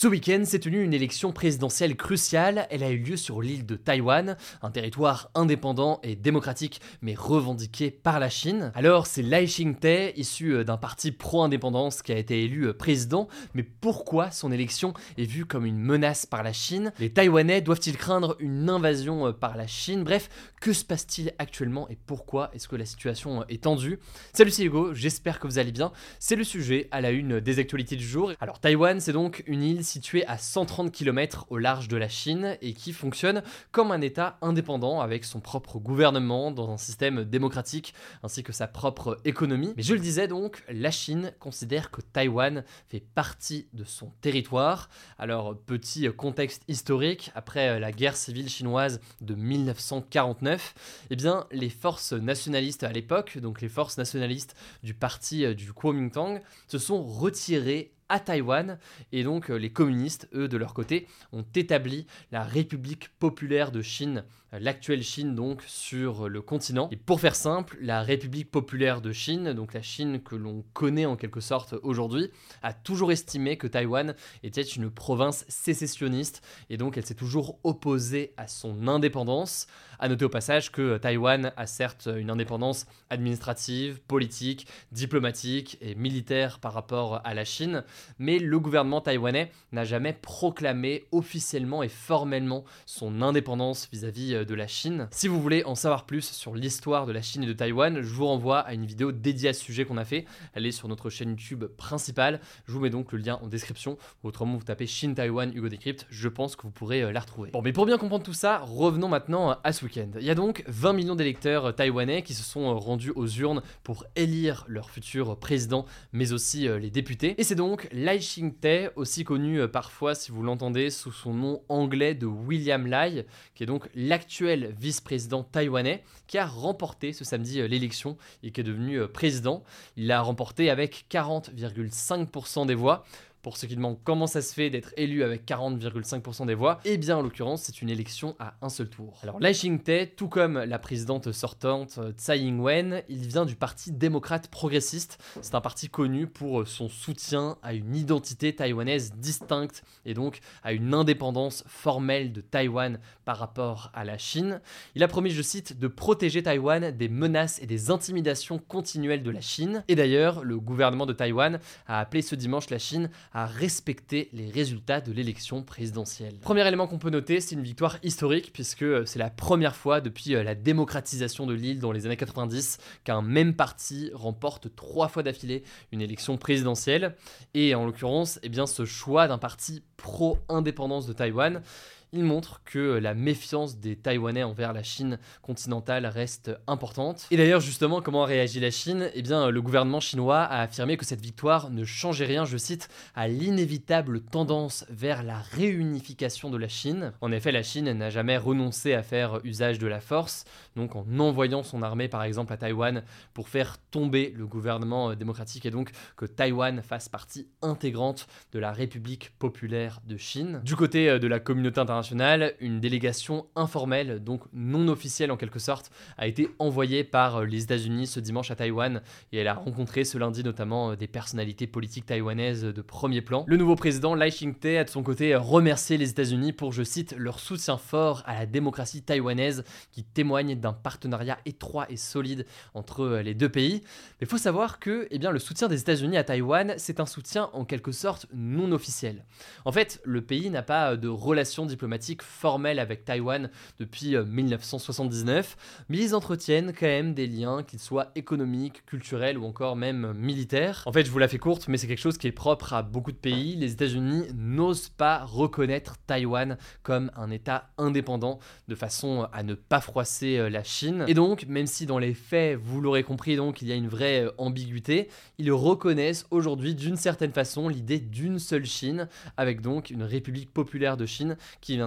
Ce week-end s'est tenue une élection présidentielle cruciale. Elle a eu lieu sur l'île de Taïwan, un territoire indépendant et démocratique, mais revendiqué par la Chine. Alors, c'est Lai Ching-te, issu euh, d'un parti pro-indépendance, qui a été élu euh, président. Mais pourquoi son élection est vue comme une menace par la Chine? Les Taïwanais doivent-ils craindre une invasion euh, par la Chine? Bref, que se passe-t-il actuellement et pourquoi est-ce que la situation est tendue? Salut, c'est Hugo, j'espère que vous allez bien. C'est le sujet à la une des actualités du jour. Alors, Taïwan, c'est donc une île situé à 130 km au large de la Chine et qui fonctionne comme un État indépendant avec son propre gouvernement dans un système démocratique ainsi que sa propre économie. Mais je le disais donc, la Chine considère que Taïwan fait partie de son territoire. Alors petit contexte historique, après la guerre civile chinoise de 1949, eh bien les forces nationalistes à l'époque, donc les forces nationalistes du parti du Kuomintang, se sont retirées à Taïwan. Et donc euh, les communistes, eux, de leur côté, ont établi la République populaire de Chine, euh, l'actuelle Chine donc, sur le continent. Et pour faire simple, la République populaire de Chine, donc la Chine que l'on connaît en quelque sorte aujourd'hui, a toujours estimé que Taïwan était une province sécessionniste et donc elle s'est toujours opposée à son indépendance. À noter au passage que Taïwan a certes une indépendance administrative, politique, diplomatique et militaire par rapport à la Chine, mais le gouvernement taïwanais n'a jamais proclamé officiellement et formellement son indépendance vis-à-vis euh, de la Chine. Si vous voulez en savoir plus sur l'histoire de la Chine et de Taïwan, je vous renvoie à une vidéo dédiée à ce sujet qu'on a fait. Elle est sur notre chaîne YouTube principale. Je vous mets donc le lien en description. Autrement, vous tapez Chine Taïwan Hugo Decrypt. Je pense que vous pourrez euh, la retrouver. Bon, mais pour bien comprendre tout ça, revenons maintenant à ce Il y a donc 20 millions d'électeurs taïwanais qui se sont euh, rendus aux urnes pour élire leur futur président, mais aussi les députés. Et c'est donc Lai Ching-te, aussi connu euh, parfois, si vous l'entendez, sous son nom anglais de William Lai, qui est donc l'actuel vice-président taïwanais, qui a remporté ce samedi euh, l'élection et qui est devenu euh, président. Il l'a remporté avec 40,5% des voix. Pour ceux qui demandent comment ça se fait d'être élu avec 40,5% des voix, eh bien en l'occurrence c'est une élection à un seul tour. Alors Lai Ching-te, tout comme la présidente sortante euh, Tsai Ing-wen, il vient du parti démocrate progressiste. C'est un parti connu pour son soutien à une identité taïwanaise distincte et donc à une indépendance formelle de Taïwan par rapport à la Chine. Il a promis, je cite, de protéger Taïwan des menaces et des intimidations continuelles de la Chine. Et d'ailleurs, le gouvernement de Taïwan a appelé ce dimanche la Chine à respecter les résultats de l'élection présidentielle. Premier élément qu'on peut noter, c'est une victoire historique puisque euh, c'est la première fois depuis euh, la démocratisation de l'île dans les années 90 qu'un même parti remporte trois fois d'affilée une élection présidentielle. Et en l'occurrence, eh ce choix d'un parti pro-indépendance de Taïwan il montre que la méfiance des Taïwanais envers la Chine continentale reste importante. Et d'ailleurs, justement, comment a réagi la Chine? Eh bien, le gouvernement chinois a affirmé que cette victoire ne changeait rien, je cite, à l'inévitable tendance vers la réunification de la Chine. En effet, la Chine n'a jamais renoncé à faire usage de la force, donc en envoyant son armée, par exemple, à Taïwan pour faire tomber le gouvernement euh, démocratique et donc que Taïwan fasse partie intégrante de la République populaire de Chine. Du côté euh, de la communauté internationale, une délégation informelle, donc non officielle en quelque sorte, a été envoyée par euh, les États-Unis ce dimanche à Taïwan et elle a rencontré ce lundi notamment euh, des personnalités politiques taïwanaises de premier plan. Le nouveau président Lai Ching-te a de son côté remercié les États-Unis pour, je cite, leur soutien fort à la démocratie taïwanaise qui témoigne d'un partenariat étroit et solide entre euh, les deux pays. Mais faut savoir que eh bien, le soutien des États-Unis à Taïwan, c'est un soutien en quelque sorte non officiel. En fait, le pays n'a pas de relations diplomatiques diplomatique formel avec Taïwan depuis 1979, euh, mais ils entretiennent quand même des liens, qu'ils soient économiques, culturels ou encore même militaires. En fait, je vous la fais courte, mais c'est quelque chose qui est propre à beaucoup de pays. Les États-Unis n'osent pas reconnaître Taïwan comme un État indépendant de façon à ne pas froisser euh, la Chine. Et donc, même si dans les faits, vous l'aurez compris, donc il y a une vraie euh, ambiguïté, ils reconnaissent aujourd'hui d'une certaine façon l'idée d'une seule Chine, avec donc une République populaire de Chine qui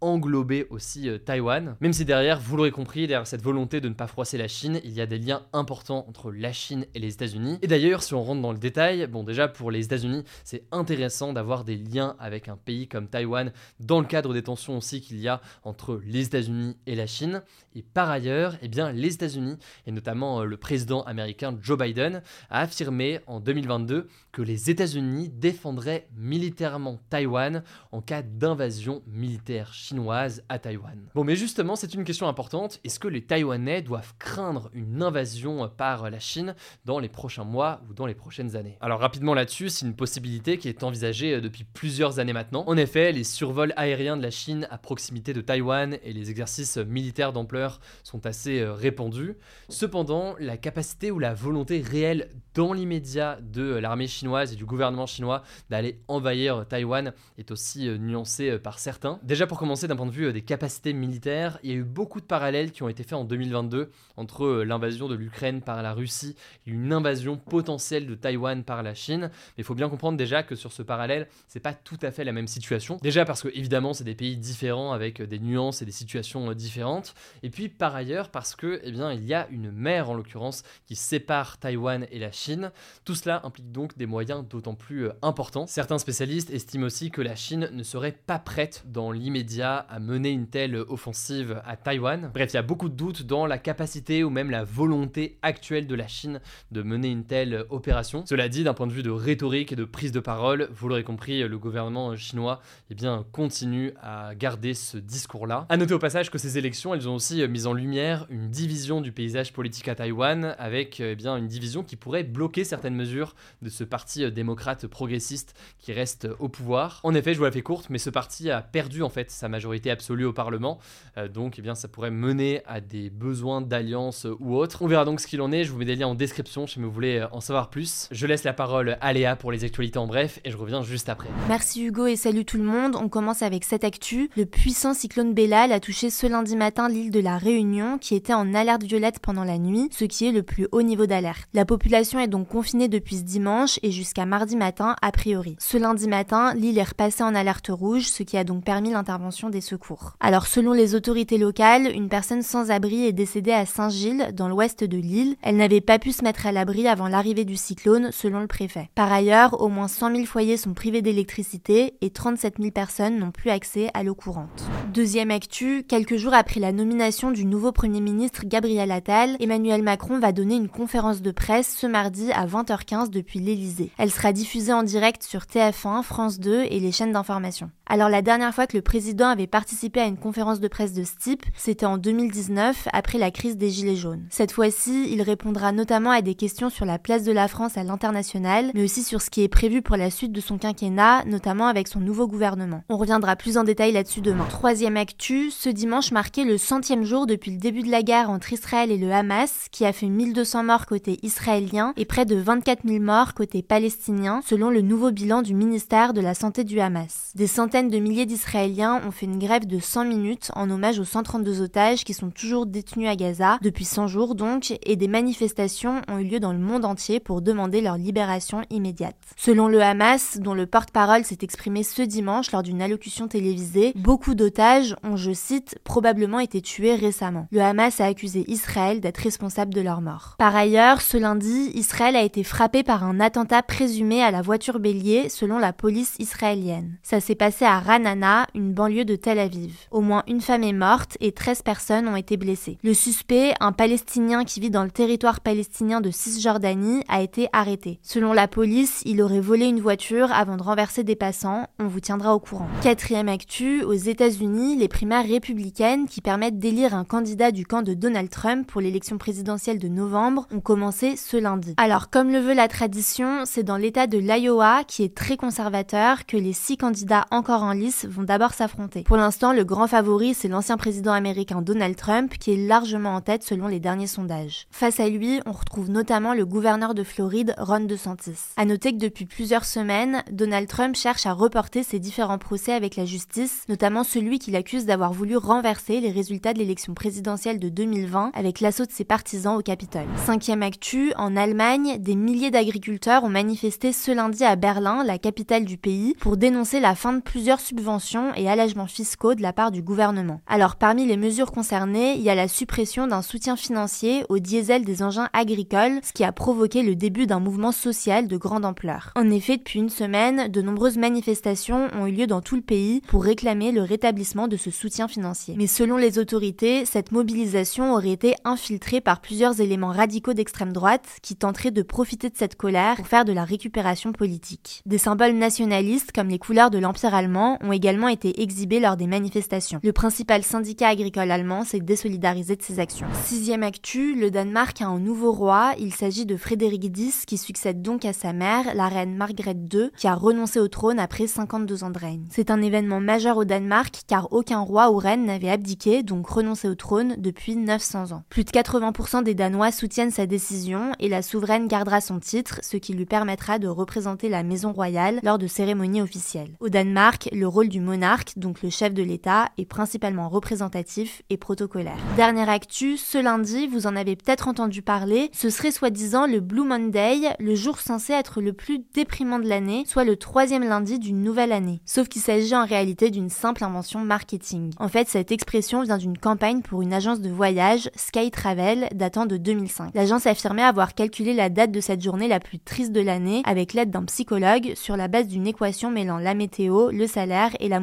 englober aussi euh, Taïwan. Même si derrière, vous l'aurez compris, derrière cette volonté de ne pas froisser la Chine, il y a des liens importants entre la Chine et les États-Unis. Et d'ailleurs, si on rentre dans le détail, bon déjà pour les États-Unis, c'est intéressant d'avoir des liens avec un pays comme Taïwan dans le cadre des tensions aussi qu'il y a entre les États-Unis et la Chine. Et par ailleurs, eh bien, les États-Unis, et notamment euh, le président américain Joe Biden, a affirmé en 2022 que les États-Unis défendraient militairement Taïwan en cas d'invasion militaire chinoise à Taïwan. Bon, mais justement, c'est une question importante. Est-ce que les Taïwanais doivent craindre une invasion par la Chine dans les prochains mois ou dans les prochaines années? Alors rapidement là-dessus, c'est une possibilité qui est envisagée euh, depuis plusieurs années maintenant. En effet, les survols aériens de la Chine à proximité de Taïwan et les exercices militaires d'ampleur sont assez euh, répandus. Cependant, la capacité ou la volonté réelle dans l'immédiat de l'armée chinoise et du gouvernement chinois d'aller envahir Taïwan est aussi euh, nuancée par certains. Déjà pour commencer d'un point de vue des capacités militaires, il y a eu beaucoup de parallèles qui ont été faits en 2022 entre l'invasion de l'Ukraine par la Russie et une invasion potentielle de Taïwan par la Chine. Mais il faut bien comprendre déjà que sur ce parallèle, c'est pas tout à fait la même situation. Déjà parce que évidemment, c'est des pays différents avec des nuances et des situations euh, différentes. Et puis par ailleurs parce que eh bien, il y a une mer en l'occurrence qui sépare Taïwan et la Chine. Tout cela implique donc des moyens d'autant plus euh, importants. Certains spécialistes estiment aussi que la Chine ne serait pas prête dans l'immédiat à mener une telle offensive à Taïwan. Bref, il y a beaucoup de doutes dans la capacité ou même la volonté actuelle de la Chine de mener une telle opération. Cela dit, d'un point de vue de rhétorique et de prise de parole, vous l'aurez compris, le gouvernement chinois eh bien, continue à garder ce discours-là. A noter au passage que ces élections, elles ont aussi mis en lumière une division du paysage politique à Taïwan, avec eh bien, une division qui pourrait bloquer certaines mesures de ce parti démocrate progressiste qui reste au pouvoir. En effet, je vous la fais courte, mais ce parti a perdu en fait sa majorité absolue au Parlement, euh, donc eh bien, ça pourrait mener à des besoins d'alliance ou autres. On verra donc ce qu'il en est, je vous mets des liens en description si vous voulez en savoir plus. Je laisse la parole à Léa pour les actualités en bref et je reviens juste après. Merci Hugo et salut tout le monde. On commence avec cette actu. Le puissant cyclone Bellal a touché ce lundi matin l'île de la Réunion qui était en alerte violette pendant la nuit, ce qui est le plus haut niveau d'alerte. La population est donc confinée depuis ce dimanche et jusqu'à mardi matin a priori. Ce lundi matin, l'île est repassée en alerte rouge, ce qui a donc permis l'intervention des secours. Alors selon les autorités locales, une personne sans abri est décédée à Saint-Gilles, dans l'ouest de l'île. Elle n'avait pas pu se mettre à l'abri avant l'arrivée du cyclone, selon le préfet. Par ailleurs, au moins 100 000 foyers sont privés d'électricité et 37 000 personnes n'ont plus accès à l'eau courante. Deuxième actu, quelques jours après la nomination du nouveau Premier ministre Gabriel Attal, Emmanuel Macron va donner une conférence de presse ce mardi à 20h15 depuis l'Elysée. Elle sera diffusée en direct sur TF1, France 2 et les chaînes d'information. Alors la dernière fois que le président avait participé à une conférence de presse de ce type, c'était en 2019, après la crise des Gilets jaunes. Cette fois-ci, il répondra notamment à des questions sur la place de la France à l'international, mais aussi sur ce qui est prévu pour la suite de son quinquennat, notamment avec son nouveau gouvernement. On reviendra plus en détail là-dessus demain. Troisième actu, ce dimanche marquait le centième jour depuis le début de la guerre entre Israël et le Hamas, qui a fait 1200 morts côté israélien et près de 24 000 morts côté palestinien, selon le nouveau bilan du ministère de la Santé du Hamas. Des centaines de milliers d'Israéliens ont fait une grève de 100 minutes en hommage aux 132 otages qui sont toujours détenus à Gaza, depuis 100 jours donc, et des manifestations ont eu lieu dans le monde entier pour demander leur libération immédiate. Selon le Hamas, dont le porte-parole s'est exprimé ce dimanche lors d'une allocution télévisée, beaucoup d'otages ont, je cite, probablement été tués récemment. Le Hamas a accusé Israël d'être responsable de leur mort. Par ailleurs, ce lundi, Israël a été frappé par un attentat présumé à la voiture bélier selon la police israélienne. Ça s'est passé à Ranana, une banlieue de Tel Aviv. Au moins une femme est morte et 13 personnes ont été blessées. Le suspect, un Palestinien qui vit dans le territoire palestinien de Cisjordanie, a été arrêté. Selon la police, il aurait volé une voiture avant de renverser des passants. On vous tiendra au courant. Quatrième actu, aux États-Unis, les primaires républicaines qui permettent d'élire un candidat du camp de Donald Trump pour l'élection présidentielle de novembre ont commencé ce lundi. Alors, comme le veut la tradition, c'est dans l'état de l'Iowa, qui est très conservateur, que les six candidats encore en lice vont d'abord s'affronter. Pour l'instant, le grand favori, c'est l'ancien président américain Donald Trump, qui est largement en tête selon les derniers sondages. Face à lui, on retrouve notamment le gouverneur de Floride, Ron DeSantis. À noter que depuis plusieurs semaines, Donald Trump cherche à reporter ses différents procès avec la justice, notamment celui qu'il accuse d'avoir voulu renverser les résultats de l'élection présidentielle de 2020 avec l'assaut de ses partisans au Capitole. Cinquième actu, en Allemagne, des milliers d'agriculteurs ont manifesté ce lundi à Berlin, la capitale du pays, pour dénoncer la fin de plusieurs subventions et allègements fiscaux de la part du gouvernement. Alors parmi les mesures concernées, il y a la suppression d'un soutien financier au diesel des engins agricoles, ce qui a provoqué le début d'un mouvement social de grande ampleur. En effet, depuis une semaine, de nombreuses manifestations ont eu lieu dans tout le pays pour réclamer le rétablissement de ce soutien financier. Mais selon les autorités, cette mobilisation aurait été infiltrée par plusieurs éléments radicaux d'extrême droite qui tenteraient de profiter de cette colère pour faire de la récupération politique. Des symboles nationalistes comme les couleurs de l'Empire allemand ont également été exhibés lors des manifestations. Le principal syndicat agricole allemand s'est désolidarisé de ces actions. Sixième actu, le Danemark a un nouveau roi. Il s'agit de Frédéric X qui succède donc à sa mère, la reine Margrethe II, qui a renoncé au trône après 52 ans de règne. C'est un événement majeur au Danemark car aucun roi ou reine n'avait abdiqué, donc renoncé au trône, depuis 900 ans. Plus de 80% des Danois soutiennent sa décision et la souveraine gardera son titre, ce qui lui permettra de représenter la maison royale lors de cérémonies officielles. Au Danemark, le rôle du monarque, donc le chef de l'État, est principalement représentatif et protocolaire. Dernière actu, ce lundi, vous en avez peut-être entendu parler, ce serait soi-disant le Blue Monday, le jour censé être le plus déprimant de l'année, soit le troisième lundi d'une nouvelle année. Sauf qu'il s'agit en réalité d'une simple invention marketing. En fait, cette expression vient d'une campagne pour une agence de voyage, Sky Travel, datant de 2005. L'agence affirmait avoir calculé la date de cette journée la plus triste de l'année avec l'aide d'un psychologue sur la base d'une équation mêlant la météo, le salaire et la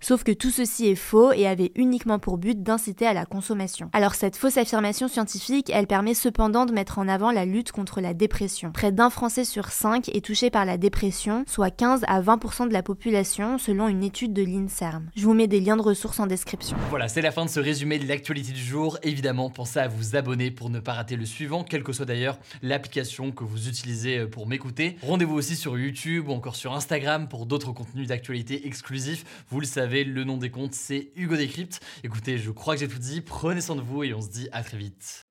Sauf que tout ceci est faux et avait uniquement pour but d'inciter à la consommation. Alors cette fausse affirmation scientifique, elle permet cependant de mettre en avant la lutte contre la dépression. Près d'un Français sur cinq est touché par la dépression, soit 15 à 20% de la population selon une étude de l'INSERM. Je vous mets des liens de ressources en description. Voilà, c'est la fin de ce résumé de l'actualité du jour. Évidemment, pensez à vous abonner pour ne pas rater le suivant, quelle que soit d'ailleurs l'application que vous utilisez pour m'écouter. Rendez-vous aussi sur YouTube ou encore sur Instagram pour d'autres contenus d'actualité exclusifs. Vous le savez, le nom des comptes, c'est Hugo Décrypte. Écoutez, je crois que j'ai tout dit. Prenez soin de vous et on se dit à très vite.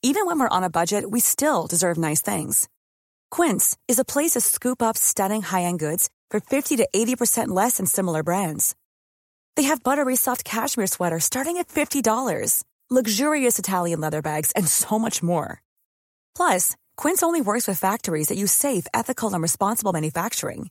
Even when we're on a budget, we still deserve nice things. Quince is a place to scoop up stunning high-end goods for 50 to 80% less than similar brands. They have buttery soft cashmere sweaters starting at $50, luxurious Italian leather bags, and so much more. Plus, Quince only works with factories that use safe, ethical, and responsible manufacturing.